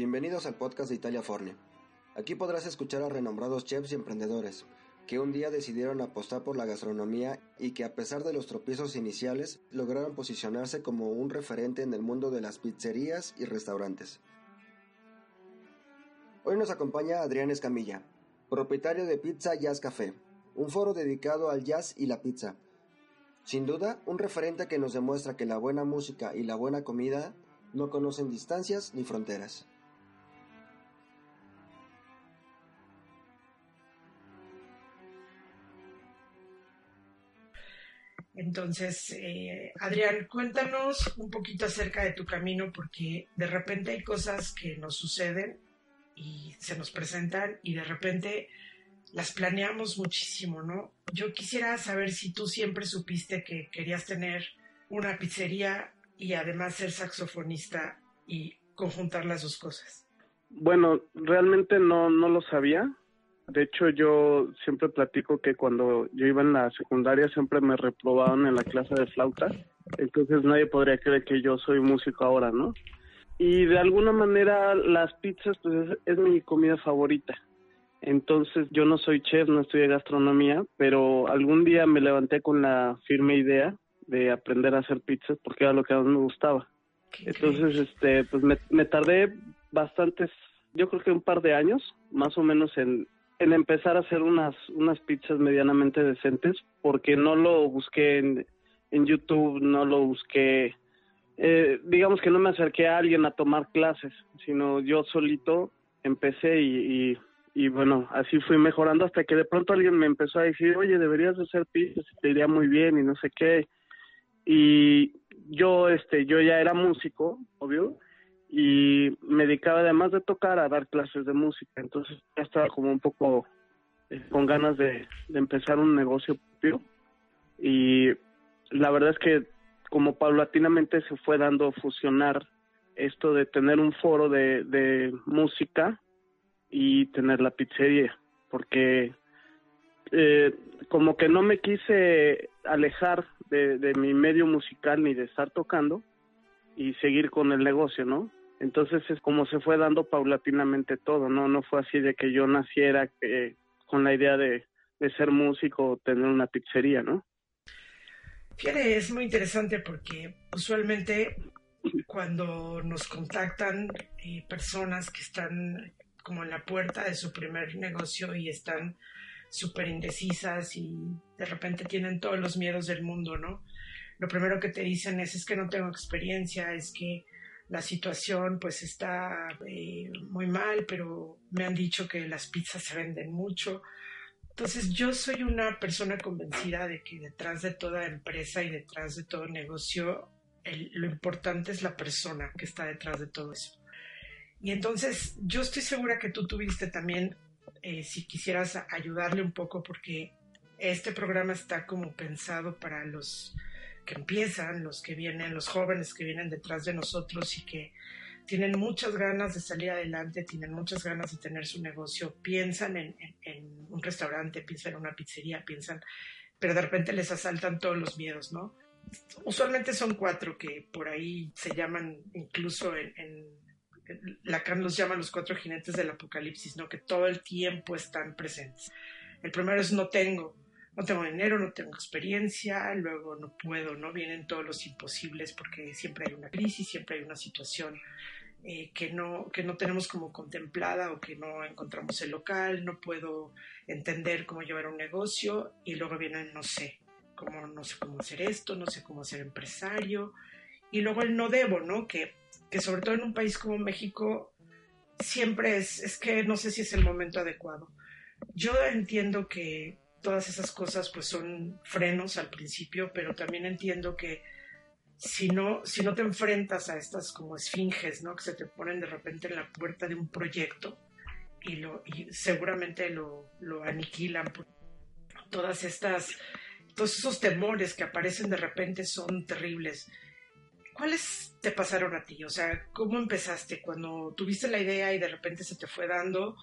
Bienvenidos al podcast de Italia Forne. Aquí podrás escuchar a renombrados chefs y emprendedores que un día decidieron apostar por la gastronomía y que a pesar de los tropiezos iniciales lograron posicionarse como un referente en el mundo de las pizzerías y restaurantes. Hoy nos acompaña Adrián Escamilla, propietario de Pizza Jazz Café, un foro dedicado al jazz y la pizza. Sin duda, un referente que nos demuestra que la buena música y la buena comida no conocen distancias ni fronteras. Entonces, eh, Adrián, cuéntanos un poquito acerca de tu camino, porque de repente hay cosas que nos suceden y se nos presentan y de repente las planeamos muchísimo, ¿no? Yo quisiera saber si tú siempre supiste que querías tener una pizzería y además ser saxofonista y conjuntar las dos cosas. Bueno, realmente no, no lo sabía. De hecho, yo siempre platico que cuando yo iba en la secundaria siempre me reprobaban en la clase de flauta. Entonces nadie podría creer que yo soy músico ahora, ¿no? Y de alguna manera las pizzas pues es, mi comida favorita. Entonces yo no soy chef, no estudié gastronomía, pero algún día me levanté con la firme idea de aprender a hacer pizzas porque era lo que más me gustaba. Entonces, este, pues me, me tardé bastantes, yo creo que un par de años, más o menos en, en empezar a hacer unas, unas pizzas medianamente decentes, porque no lo busqué en, en YouTube, no lo busqué, eh, digamos que no me acerqué a alguien a tomar clases, sino yo solito empecé y, y, bueno, así fui mejorando hasta que de pronto alguien me empezó a decir, oye, deberías hacer pizzas, te iría muy bien y no sé qué. Y yo, este, yo ya era músico, obvio, y me dedicaba además de tocar a dar clases de música, entonces ya estaba como un poco eh, con ganas de, empezar un negocio propio y la verdad es que como paulatinamente se fue dando fusionar esto de tener un foro de, de música y tener la pizzería, porque eh, como que no me quise alejar de, de mi medio musical ni de estar tocando y seguir con el negocio, ¿no? Entonces es como se fue dando paulatinamente todo, ¿no? No fue así de que yo naciera eh, con la idea de, ser músico o tener una pizzería, ¿no? Fíjate, es muy interesante porque usualmente cuando nos contactan eh, personas que están como en la puerta de su primer negocio y están súper indecisas y de repente tienen todos los miedos del mundo, ¿no? Lo primero que te dicen es, es que no tengo experiencia, es que la situación pues está eh, muy mal, pero me han dicho que las pizzas se venden mucho. Entonces yo soy una persona convencida de que detrás de toda empresa y detrás de todo negocio, lo importante es la persona que está detrás de todo eso. Y entonces yo estoy segura que tú tuviste también, eh, si quisieras ayudarle un poco, porque este programa está como pensado para los que empiezan, los que vienen, los jóvenes que vienen detrás de nosotros y que tienen muchas ganas de salir adelante, tienen muchas ganas de tener su negocio, piensan en, un restaurante, piensan en una pizzería, piensan, pero de repente les asaltan todos los miedos, ¿no? Usualmente son cuatro que por ahí se llaman incluso en, en Lacan los llama los cuatro jinetes del apocalipsis, ¿no? Que todo el tiempo están presentes. El primero es no tengo, no tengo dinero, no tengo experiencia, luego no puedo, ¿no? Vienen todos los imposibles porque siempre hay una crisis, siempre hay una situación eh, que, no, que no tenemos como contemplada o que no encontramos el local, no puedo entender cómo llevar un negocio y luego vienen, no sé, cómo, no sé cómo hacer esto, no sé cómo ser empresario y luego el no debo, ¿no? Que, que sobre todo en un país como México siempre es, es que no sé si es el momento adecuado. Yo entiendo que todas esas cosas pues son frenos al principio, pero también entiendo que si no, si no te enfrentas a estas como esfinges, ¿no? Que se te ponen de repente en la puerta de un proyecto y, lo, y seguramente lo, lo aniquilan. Todas estas, todos esos temores que aparecen de repente son terribles. ¿Cuáles te pasaron a ti? O sea, ¿cómo empezaste cuando tuviste la idea y de repente se te fue dando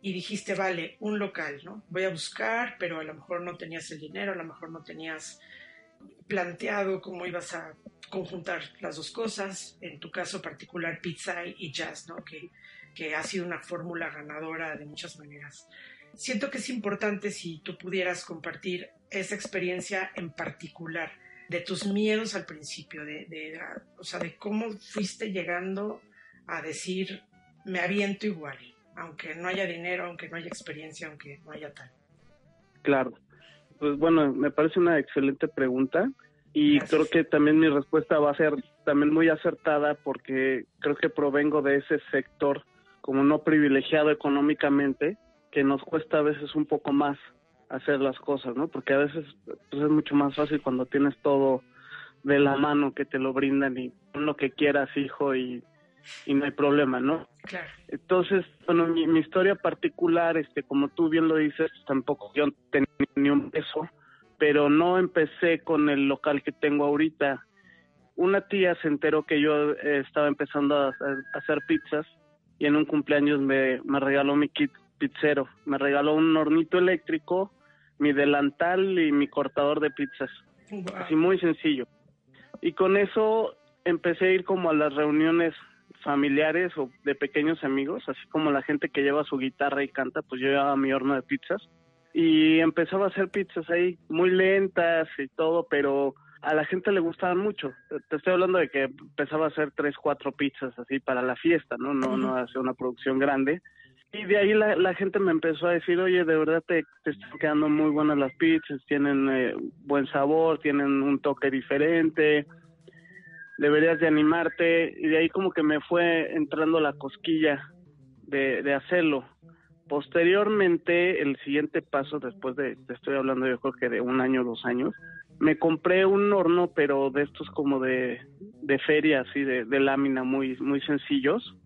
y dijiste, vale, un local, ¿no? Voy a buscar, pero a lo mejor no tenías el dinero, a lo mejor no tenías planteado cómo ibas a conjuntar las dos cosas, en tu caso particular pizza y jazz, ¿no? que, que ha sido una fórmula ganadora de muchas maneras. Siento que es importante si tú pudieras compartir esa experiencia en particular, de tus miedos al principio, de, de, o sea, de cómo fuiste llegando a decir, me aviento igual, aunque no haya dinero, aunque no haya experiencia, aunque no haya tal. Claro. Pues bueno, me parece una excelente pregunta y creo que también mi respuesta va a ser también muy acertada porque creo que provengo de ese sector como no privilegiado económicamente que nos cuesta a veces un poco más hacer las cosas, ¿no? Porque a veces pues, es mucho más fácil cuando tienes todo de la mano que te lo brindan y lo que quieras, hijo, y, y no hay problema, ¿no? Claro. Entonces, bueno, mi, mi, historia particular, este, como tú bien lo dices, tampoco yo tenía ni un peso, pero no empecé con el local que tengo ahorita. Una tía se enteró que yo eh, estaba empezando a, a, hacer pizzas y en un cumpleaños me, me regaló mi kit pizzero. Me regaló un hornito eléctrico, mi delantal y mi cortador de pizzas. Wow. Así muy sencillo. Y con eso empecé a ir como a las reuniones familiares o de pequeños amigos, así como la gente que lleva su guitarra y canta, pues yo llevaba mi horno de pizzas y empezaba a hacer pizzas ahí muy lentas y todo, pero a la gente le gustaban mucho. Te estoy hablando de que empezaba a hacer tres, cuatro pizzas así para la fiesta, ¿no? No, no hacer una producción grande. Y de ahí la, la, gente me empezó a decir, oye, de verdad te, te están quedando muy buenas las pizzas, tienen eh, buen sabor, tienen un toque diferente, deberías de animarte. Y de ahí como que me fue entrando la cosquilla de, de hacerlo. Posteriormente, el siguiente paso, después de, te estoy hablando yo creo que de un año, dos años, me compré un horno, pero de estos como de, de feria, así de, de lámina, muy, muy sencillos,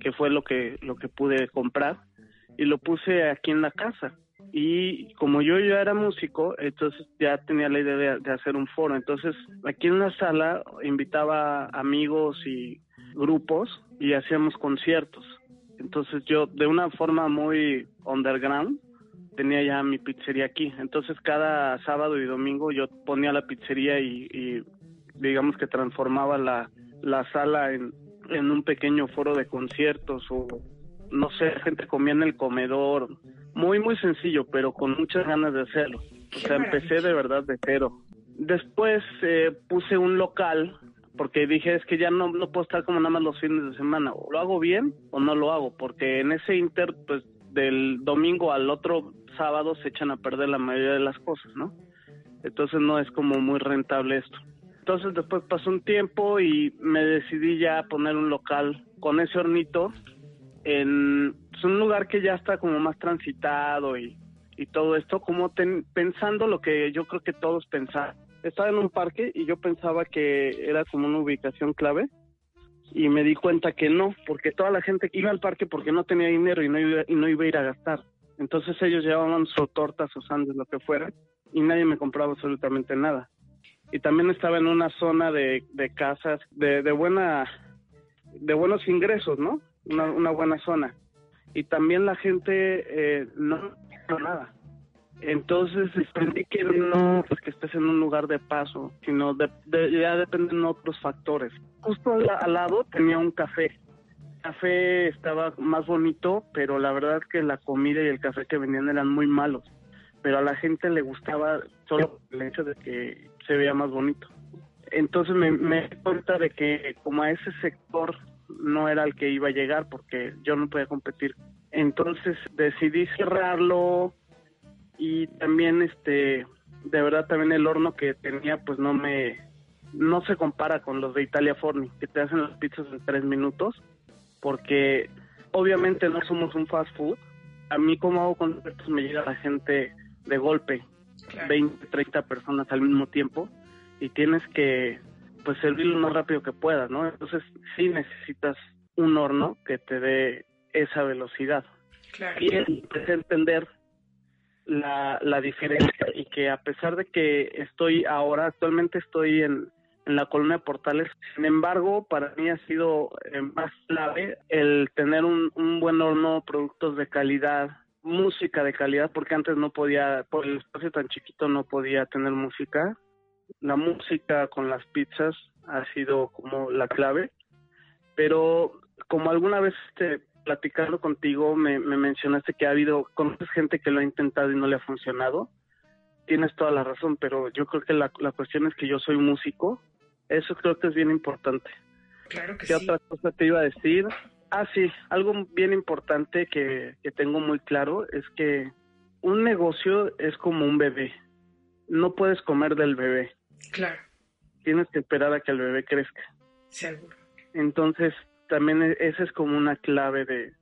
que fue lo que, lo que pude comprar, y lo puse aquí en la casa. Y como yo ya era músico, entonces ya tenía la idea de, hacer un foro. Entonces, aquí en la sala invitaba amigos y grupos y hacíamos conciertos. Entonces yo de una forma muy underground tenía ya mi pizzería aquí. Entonces cada sábado y domingo yo ponía la pizzería y, y digamos que transformaba la, la sala en, en un pequeño foro de conciertos o no sé, gente comía en el comedor. Muy, muy sencillo, pero con muchas ganas de hacerlo. O sea, empecé de verdad de cero. Después eh, puse un local porque dije es que ya no, no puedo estar como nada más los fines de semana, o lo hago bien o no lo hago, porque en ese inter, pues del domingo al otro sábado se echan a perder la mayoría de las cosas, ¿no? Entonces no es como muy rentable esto. Entonces después pasó un tiempo y me decidí ya a poner un local con ese hornito en pues, un lugar que ya está como más transitado y, y todo esto, como pensando lo que yo creo que todos pensaban estaba en un parque y yo pensaba que era como una ubicación clave y me di cuenta que no, porque toda la gente iba al parque porque no tenía dinero y no iba, y no iba a ir a gastar. Entonces ellos llevaban su torta, sus andes, lo que fuera, y nadie me compraba absolutamente nada. Y también estaba en una zona de, de casas de, de, buena, de buenos ingresos, ¿no? Una, una buena zona. Y también la gente eh, no hizo nada entonces entendí que no pues que estés en un lugar de paso, sino de, de, ya dependen otros factores. Justo al, lado tenía un café. El café estaba más bonito, pero la verdad que la comida y el café que vendían eran muy malos. Pero a la gente le gustaba solo el hecho de que se veía más bonito. Entonces me, me di cuenta de que como a ese sector no era el que iba a llegar porque yo no podía competir. Entonces decidí cerrarlo, y también este de verdad también el horno que tenía pues no me no se compara con los de Italia Forni que te hacen las pizzas en tres minutos porque obviamente no somos un fast food a mí como hago conciertos me llega la gente de golpe claro. 20 30 personas al mismo tiempo y tienes que pues servir lo más rápido que puedas, ¿no? Entonces sí necesitas un horno que te dé esa velocidad. Claro. Y es, entender la, la diferencia y que a pesar de que estoy ahora, actualmente estoy en, en la colonia Portales, sin embargo, para mí ha sido eh, más clave el tener un, un buen horno, productos de calidad, música de calidad, porque antes no podía, por el espacio tan chiquito no podía tener música. La música con las pizzas ha sido como la clave, pero como alguna vez este, platicando contigo me, me mencionaste que ha habido, conoces gente que lo ha intentado y no le ha funcionado, tienes toda la razón, pero yo creo que la, la cuestión es que yo soy músico, eso creo que es bien importante. Claro que ¿Qué sí. otra cosa te iba a decir? Ah, sí, algo bien importante que, que tengo muy claro es que un negocio es como un bebé. No puedes comer del bebé. Claro, Tienes que esperar a que el bebé crezca. seguro. Entonces, también e- esa es como una clave de,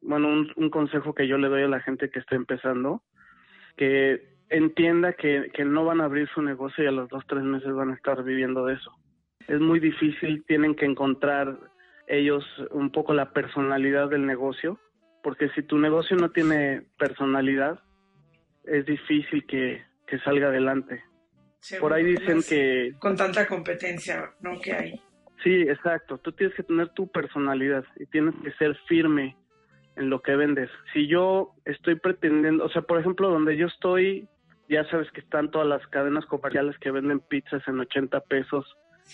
bueno, un, un consejo que yo le doy a la gente que está empezando, que entienda que, que no van a abrir su negocio y a los dos, tres meses van a estar viviendo de eso. Es muy difícil, tienen que encontrar ellos un poco la personalidad del negocio, porque si tu negocio no tiene personalidad, es difícil que, que salga adelante. Seguro. Por ahí dicen Más que Con tanta competencia, ¿no? Que hay. Sí, exacto. Tú tienes que tener tu personalidad y tienes que ser firme en lo que vendes. Si yo estoy pretendiendo, o sea, por ejemplo, donde yo estoy, ya sabes que están todas las cadenas comerciales que venden pizzas en 80 pesos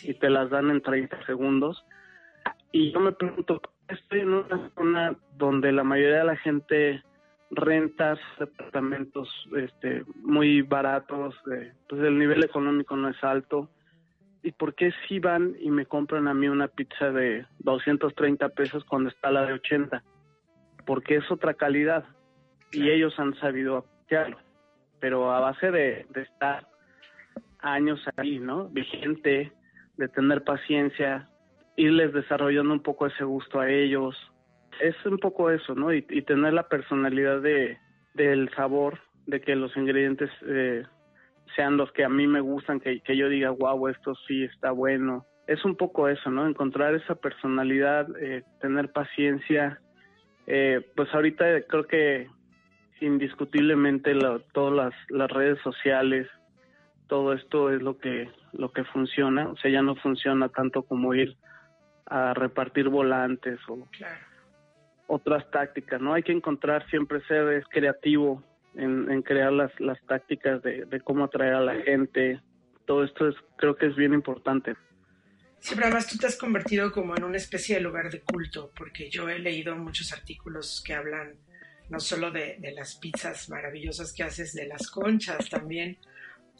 y te las dan en 30 segundos. Y yo me pregunto, estoy en una zona donde la mayoría de la gente rentas departamentos este, muy baratos, eh, pues el nivel económico no es alto. ¿Y por qué si van y me compran a mí una pizza de 230 pesos cuando está la de 80? Porque es otra calidad y ellos han sabido apreciarlo. Pero a base de, de estar años ahí, ¿no? Vigente, de tener paciencia, irles desarrollando un poco ese gusto a ellos. Es un poco eso, ¿no? Y, tener la personalidad de del sabor, de que los ingredientes eh, sean los que a mí me gustan, que, que yo diga, wow, esto sí está bueno. Es un poco eso, ¿no? Encontrar esa personalidad, eh, tener paciencia. Eh, pues ahorita creo que indiscutiblemente todas las, las redes sociales, todo esto es lo que lo que funciona, o sea, ya no funciona tanto como ir a repartir volantes o claro. Otras tácticas, ¿no? Hay que encontrar siempre ser creativo en, en crear las, las tácticas de, de cómo atraer a la gente. Todo esto es creo que es bien importante. Siempre además tú te has convertido como en una especie de lugar de culto, porque yo he leído muchos artículos que hablan no solo de, de las pizzas maravillosas que haces, de las conchas también,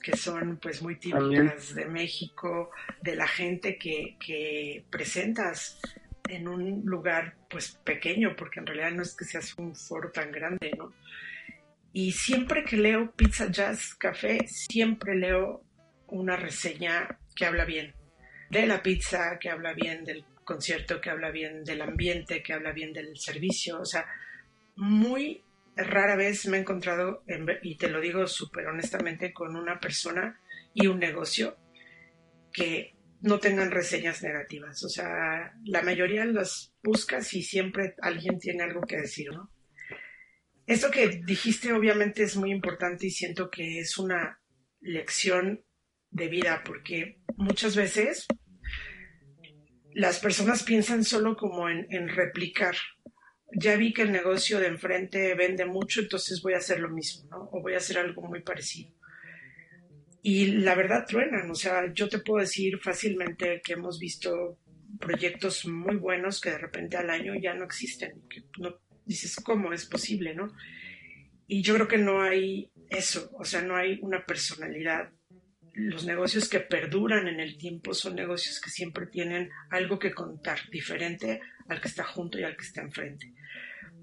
que son pues muy típicas de México, de la gente que, que presentas en un lugar pues pequeño, porque en realidad no es que seas un foro tan grande, ¿no? Y siempre que leo Pizza Jazz Café, siempre leo una reseña que habla bien de la pizza, que habla bien del concierto, que habla bien del ambiente, que habla bien del servicio. O sea, muy rara vez me he encontrado, y te lo digo súper honestamente, con una persona y un negocio que no tengan reseñas negativas. O sea, la mayoría las buscas y siempre alguien tiene algo que decir, ¿no? Esto que dijiste obviamente es muy importante y siento que es una lección de vida porque muchas veces las personas piensan solo como en, en replicar. Ya vi que el negocio de enfrente vende mucho, entonces voy a hacer lo mismo, ¿no? O voy a hacer algo muy parecido. Y la verdad truenan, o sea, yo te puedo decir fácilmente que hemos visto proyectos muy buenos que de repente al año ya no existen, que no dices cómo es posible, ¿no? Y yo creo que no hay eso, o sea, no hay una personalidad. Los negocios que perduran en el tiempo son negocios que siempre tienen algo que contar, diferente al que está junto y al que está enfrente.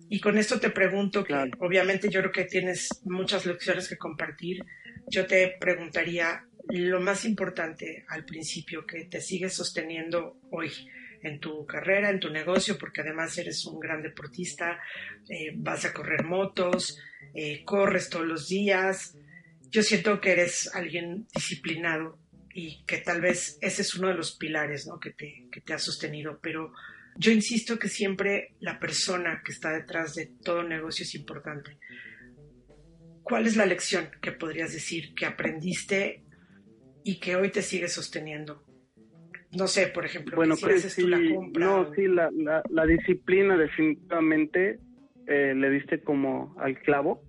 Y con esto te pregunto, que Claro. obviamente yo creo que tienes muchas lecciones que compartir. Yo te preguntaría lo más importante al principio que te sigues sosteniendo hoy en tu carrera, en tu negocio, porque además eres un gran deportista, eh, vas a correr motos, eh, corres todos los días. Yo siento que eres alguien disciplinado y que tal vez ese es uno de los pilares ¿no? que, te, que te ha sostenido, pero yo insisto que siempre la persona que está detrás de todo negocio es importante. ¿Cuál es la lección que podrías decir que aprendiste y que hoy te sigue sosteniendo? No sé, por ejemplo, bueno, si haces tú la compra. No, sí, la, la, disciplina definitivamente eh, le diste como al clavo.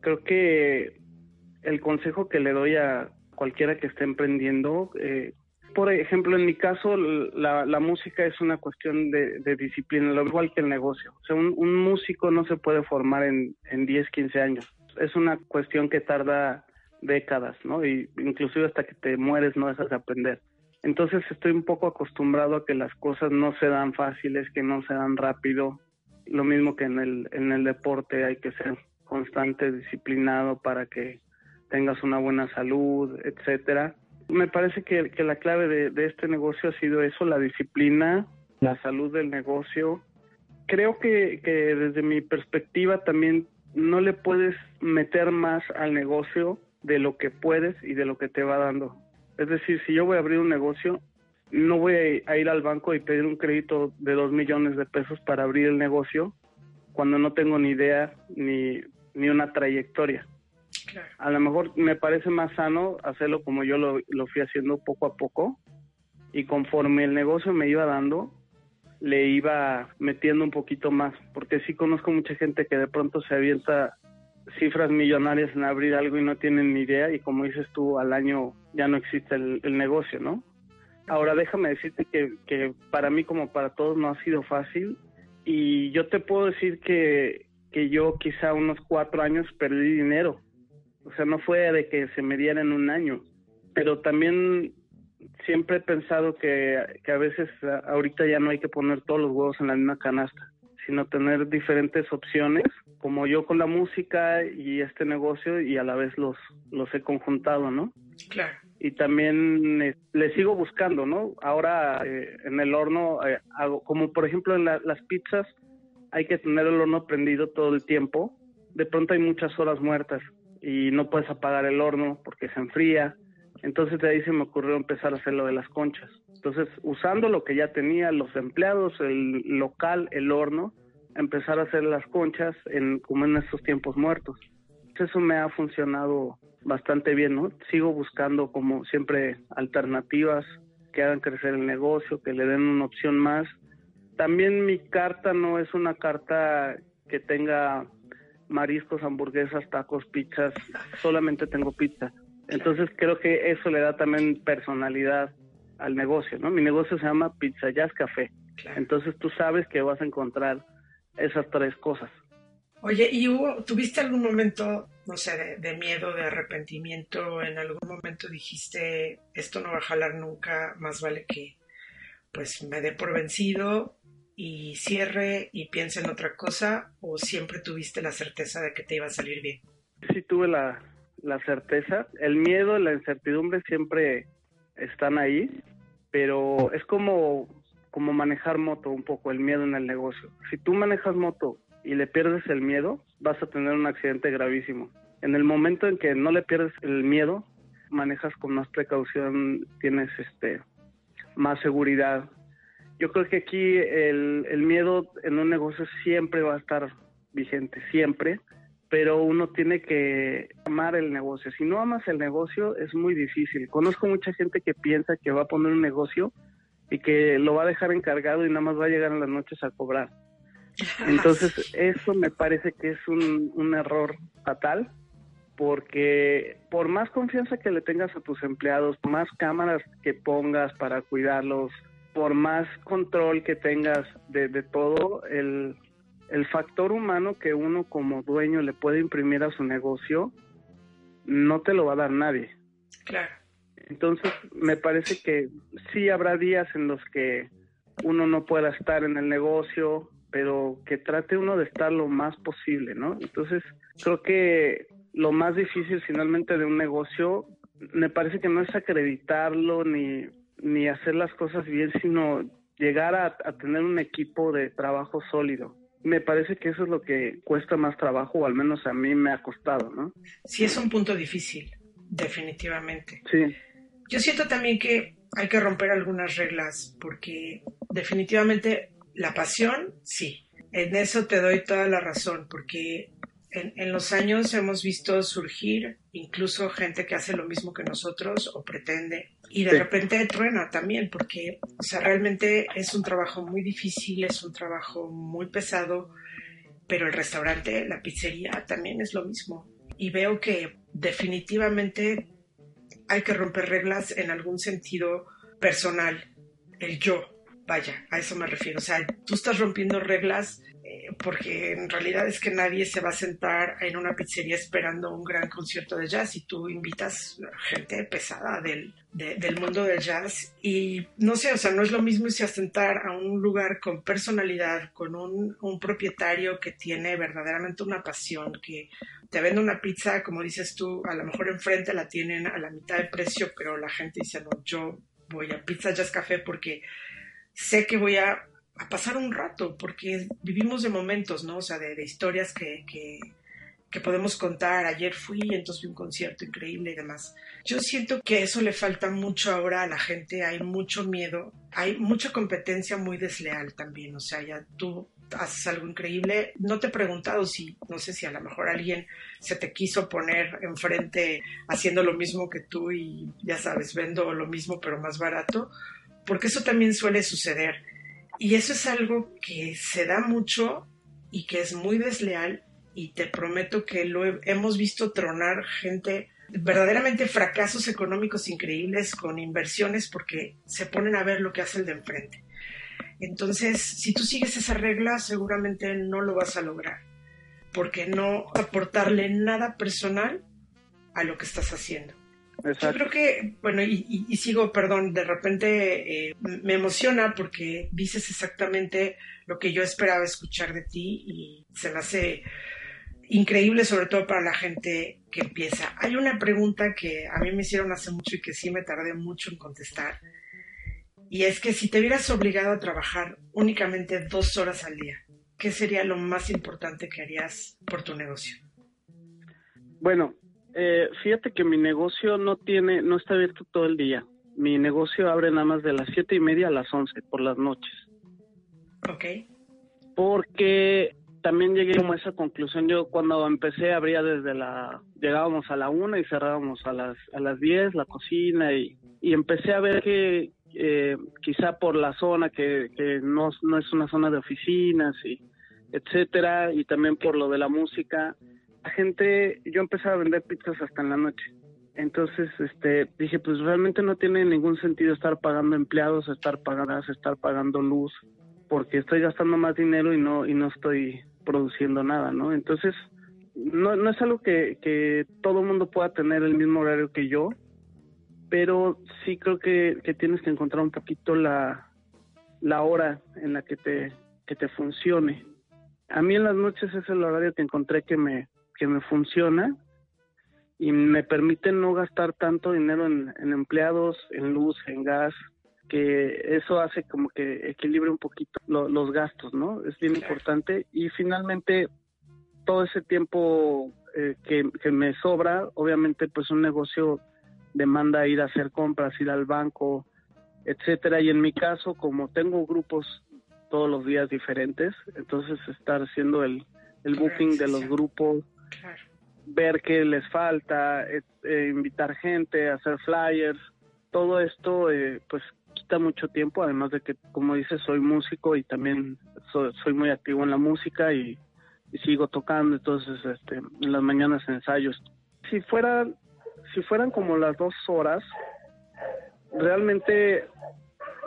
Creo que el consejo que le doy a cualquiera que esté emprendiendo, eh, por ejemplo, en mi caso, la, la música es una cuestión de, disciplina, lo igual que el negocio. O sea, un, un músico no se puede formar en, en 10, 15 años. Es una cuestión que tarda décadas, ¿no? Y inclusive hasta que te mueres no dejas de aprender. Entonces estoy un poco acostumbrado a que las cosas no se dan fáciles, que no se dan rápido. Lo mismo que en el, en el deporte hay que ser constante, disciplinado para que tengas una buena salud, etcétera. Me parece que, que la clave de, de, este negocio ha sido eso, la disciplina, la salud del negocio. Creo que, que desde mi perspectiva también no le puedes meter más al negocio de lo que puedes y de lo que te va dando. Es decir, si yo voy a abrir un negocio, no voy a ir al banco y pedir un crédito de dos millones de pesos para abrir el negocio cuando no tengo ni idea ni, ni una trayectoria. A lo mejor me parece más sano hacerlo como yo lo, lo fui haciendo poco a poco y conforme el negocio me iba dando, le iba metiendo un poquito más, porque sí conozco mucha gente que de pronto se avienta cifras millonarias en abrir algo y no tienen ni idea y como dices tú, al año ya no existe el, negocio, ¿no? Ahora déjame decirte que, que para mí como para todos no ha sido fácil y yo te puedo decir que, que yo quizá unos cuatro años perdí dinero. O sea, no fue de que se me diera en un año, pero también siempre he pensado que, que a veces ahorita ya no hay que poner todos los huevos en la misma canasta, sino tener diferentes opciones como yo con la música y este negocio y a la vez los, los he conjuntado, ¿no? Claro. Y también eh, le sigo buscando, ¿no? Ahora eh, en el horno eh, hago, como por ejemplo en las pizzas, hay que tener el horno prendido todo el tiempo. De pronto hay muchas horas muertas y no puedes apagar el horno porque se enfría. Entonces de ahí se me ocurrió empezar a hacer lo de las conchas. Entonces, usando lo que ya tenía, los empleados, el local, el horno, empezar a hacer las conchas en como en estos tiempos muertos. Eso me ha funcionado bastante bien, ¿no? Sigo buscando como siempre alternativas que hagan crecer el negocio, que le den una opción más. También mi carta no es una carta que tenga mariscos, hamburguesas, tacos, pizzas, solamente tengo pizza. Entonces creo que eso le da también personalidad al negocio, ¿no? Mi negocio se llama Pizza Jazz Café. Entonces tú sabes que vas a encontrar esas tres cosas. Oye, ¿y hubo, tuviste algún momento, no sé, de, miedo, de arrepentimiento? ¿En algún momento dijiste, esto no va a jalar nunca, más vale que pues me dé por vencido y cierre y piense en otra cosa? ¿O siempre tuviste la certeza de que te iba a salir bien? Sí, tuve la, la certeza. El miedo, la incertidumbre siempre están ahí, pero es como como manejar moto un poco, el miedo en el negocio. Si tú manejas moto y le pierdes el miedo, vas a tener un accidente gravísimo. En el momento en que no le pierdes el miedo, manejas con más precaución, tienes este más seguridad. Yo creo que aquí el, el miedo en un negocio siempre va a estar vigente, siempre, pero uno tiene que amar el negocio. Si no amas el negocio es muy difícil. Conozco mucha gente que piensa que va a poner un negocio y que lo va a dejar encargado y nada más va a llegar en las noches a cobrar. Entonces, eso me parece que es un, un error fatal, porque por más confianza que le tengas a tus empleados, más cámaras que pongas para cuidarlos, por más control que tengas de, de todo, el, el factor humano que uno como dueño le puede imprimir a su negocio, no te lo va a dar nadie. Claro. Entonces, me parece que sí habrá días en los que uno no pueda estar en el negocio, pero que trate uno de estar lo más posible, ¿no? Entonces, creo que lo más difícil finalmente de un negocio, me parece que no es acreditarlo ni, ni hacer las cosas bien, sino llegar a, a tener un equipo de trabajo sólido. Me parece que eso es lo que cuesta más trabajo, o al menos a mí me ha costado, ¿no? Sí, es un punto difícil, definitivamente. Sí. Yo siento también que hay que romper algunas reglas porque definitivamente la pasión, sí, en eso te doy toda la razón porque en, los años hemos visto surgir incluso gente que hace lo mismo que nosotros o pretende y de repente truena también porque o sea, realmente es un trabajo muy difícil, es un trabajo muy pesado, pero el restaurante, la pizzería también es lo mismo. Y veo que definitivamente hay que romper reglas en algún sentido personal, el yo, vaya, a eso me refiero, o sea, tú estás rompiendo reglas porque en realidad es que nadie se va a sentar en una pizzería esperando un gran concierto de jazz y tú invitas gente pesada del, del mundo del jazz y no sé, o sea, no es lo mismo irse a sentar a un lugar con personalidad, con un, un propietario que tiene verdaderamente una pasión, que te vende una pizza, como dices tú, a lo mejor enfrente la tienen a la mitad de precio, pero la gente dice, no, yo voy a Pizza Jazz Café porque sé que voy a a pasar un rato, porque vivimos de momentos, ¿no? O sea, de, historias que, que, podemos contar. Ayer fui, entonces vi un concierto increíble y demás. Yo siento que eso le falta mucho ahora a la gente, hay mucho miedo, hay mucha competencia muy desleal también, o sea, ya tú haces algo increíble. No te he preguntado si, no sé si a lo mejor alguien se te quiso poner enfrente haciendo lo mismo que tú y ya sabes, vendo lo mismo pero más barato, porque eso también suele suceder y eso es algo que se da mucho y que es muy desleal y te prometo que lo hemos visto tronar gente verdaderamente fracasos económicos increíbles con inversiones porque se ponen a ver lo que hace el de enfrente. Entonces, si tú sigues esa regla, seguramente no lo vas a lograr, porque no aportarle nada personal a lo que estás haciendo. Yo creo que, bueno, y, sigo, perdón, de repente eh, me emociona porque dices exactamente lo que yo esperaba escuchar de ti y se me hace increíble, sobre todo para la gente que empieza. Hay una pregunta que a mí me hicieron hace mucho y que sí me tardé mucho en contestar. Y es que si te vieras obligado a trabajar únicamente dos horas al día, ¿qué sería lo más importante que harías por tu negocio? Bueno, eh, fíjate que mi negocio no tiene, no está abierto todo el día. Mi negocio abre nada más de las siete y media a las once por las noches. Ok. Porque también llegué como a esa conclusión. Yo cuando empecé abría desde la, llegábamos a la una y cerrábamos a las a las diez la cocina y, y empecé a ver que eh, quizá por la zona que, que no, no es una zona de oficinas y etcétera y también por lo de la música la gente, yo empecé a vender pizzas hasta en la noche. Entonces, este, dije, pues realmente no tiene ningún sentido estar pagando empleados, estar pagando, estar pagando luz, porque estoy gastando más dinero y no y no estoy produciendo nada, ¿no? Entonces, no, no es algo que, que todo mundo pueda tener el mismo horario que yo, pero sí creo que, que tienes que encontrar un poquito la, la hora en la que te, que te funcione. A mí en las noches es el horario que encontré que me, que me funciona y me permite no gastar tanto dinero en, empleados, en luz, en gas, que eso hace como que equilibre un poquito los gastos, ¿no? Es bien importante. Y finalmente todo ese tiempo eh, que, que, me sobra, obviamente pues un negocio demanda ir a hacer compras, ir al banco, etcétera. Y en mi caso como tengo grupos todos los días diferentes, entonces estar haciendo el, el booking de los grupos, ver qué les falta, eh, eh, invitar gente, hacer flyers, todo esto eh, pues quita mucho tiempo, además de que como dices soy músico y también soy, muy activo en la música y, sigo tocando, entonces este, en las mañanas ensayos. Si si fueran como las dos horas, realmente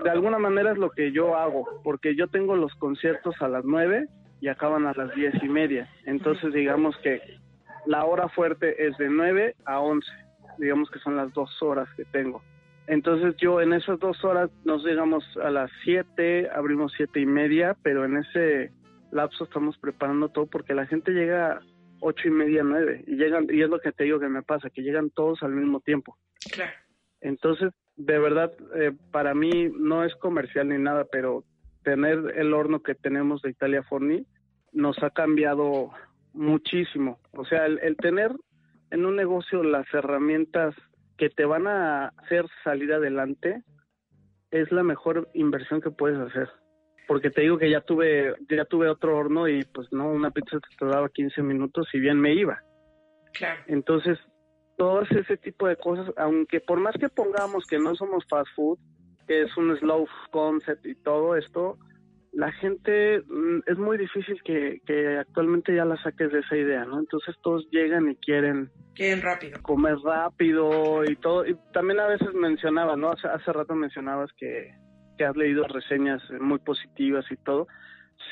de alguna manera es lo que yo hago, porque yo tengo los conciertos a las nueve y acaban a las diez y media. Entonces, digamos que la hora fuerte es de 9 a 11, digamos que son las dos horas que tengo. Entonces yo en esas dos horas nos llegamos a las 7, abrimos siete y media, pero en ese lapso estamos preparando todo porque la gente llega ocho y media, nueve, y llegan, y es lo que te digo que me pasa, que llegan todos al mismo tiempo. Claro. Entonces, de verdad, eh, para mí no es comercial ni nada, pero tener el horno que tenemos de Italia Forni nos ha cambiado muchísimo. O sea, el, tener en un negocio las herramientas que te van a hacer salir adelante, es la mejor inversión que puedes hacer. Porque te digo que ya tuve, ya tuve otro horno y pues no, una pizza te tardaba 15 minutos y bien me iba. Claro. Entonces, todo ese tipo de cosas, aunque por más que pongamos que no somos fast food, que es un slow concept y todo esto, la gente mm, es muy difícil que, que actualmente ya la saques de esa idea, ¿no? Entonces todos llegan y quieren quieren rápido comer rápido y todo y también a veces mencionaba, ¿no? Hace, hace rato mencionabas que, que has leído reseñas muy positivas y todo.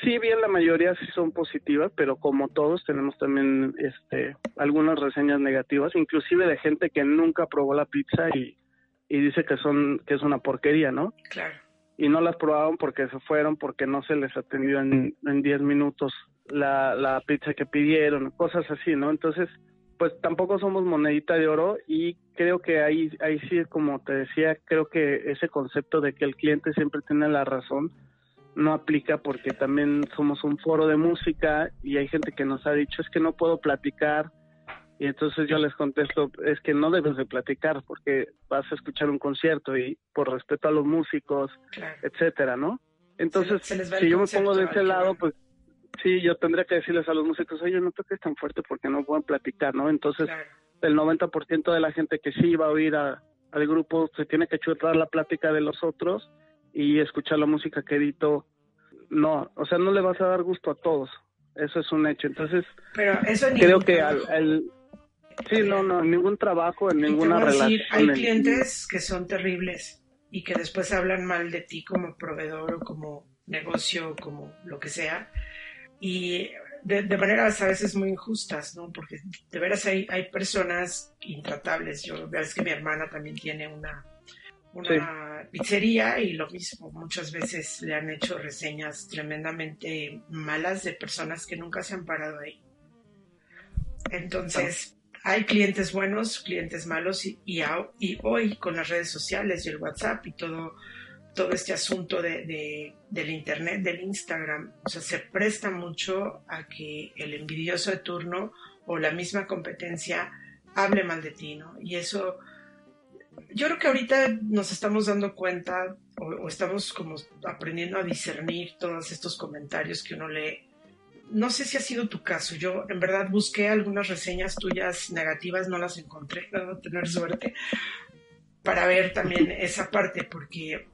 Sí, bien, la mayoría sí son positivas, pero como todos tenemos también este algunas reseñas negativas, inclusive de gente que nunca probó la pizza y, y dice que son que es una porquería, ¿no? Claro. Y no las probaron porque se fueron, porque no se les atendió en 10 minutos la, la pizza que pidieron, cosas así, ¿no? Entonces, pues tampoco somos monedita de oro y creo que ahí, ahí sí, como te decía, creo que ese concepto de que el cliente siempre tiene la razón no aplica porque también somos un foro de música y hay gente que nos ha dicho es que no puedo platicar y entonces yo les contesto es que no debes de platicar porque vas a escuchar un concierto y por respeto a los músicos, etcétera, ¿no? Entonces, si yo me pongo de ese lado, pues sí, yo tendría que decirles a los músicos, oye, no toques tan fuerte porque no pueden platicar, ¿no? Entonces, el 90% de la gente que sí va a oír a, al grupo se tiene que chutar la plática de los otros y escuchar la música que edito. No, o sea, no le vas a dar gusto a todos. Eso es un hecho. Entonces, Pero eso creo que al, Sí, no, no, ningún trabajo, en ninguna relación. hay clientes que son terribles y que después hablan mal de ti como proveedor o como negocio, como lo que sea, y de, maneras a veces muy injustas, ¿no? Porque de veras hay, hay personas intratables. Yo, ves que mi hermana también tiene una, una pizzería y lo mismo, muchas veces le han hecho reseñas tremendamente malas de personas que nunca se han parado ahí. Entonces, hay clientes buenos, clientes malos y, hoy con las redes sociales y el WhatsApp y todo todo este asunto de, del Internet, del Instagram, o sea, se presta mucho a que el envidioso de turno o la misma competencia hable mal de ti, ¿no? Y eso, yo creo que ahorita nos estamos dando cuenta o, estamos como aprendiendo a discernir todos estos comentarios que uno lee. No sé si ha sido tu caso, yo en verdad busqué algunas reseñas tuyas negativas, no las encontré, no tener suerte, para ver también esa parte, porque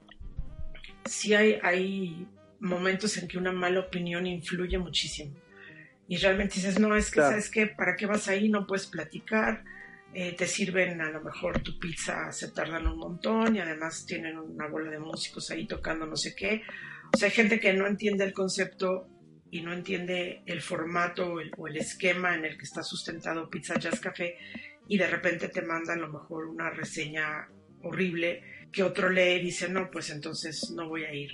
sí hay, hay momentos en que una mala opinión influye muchísimo. Y realmente dices, no, es que, ¿sabes qué? ¿Para qué vas ahí? No puedes platicar. Eh, te sirven a lo mejor tu pizza, se tardan un montón y además tienen una bola de músicos ahí tocando no sé qué. O sea, hay gente que no entiende el concepto y no entiende el formato o el, esquema en el que está sustentado Pizza Jazz Café y de repente te mandan a lo mejor una reseña horrible que otro lee y dice, no, pues entonces no voy a ir.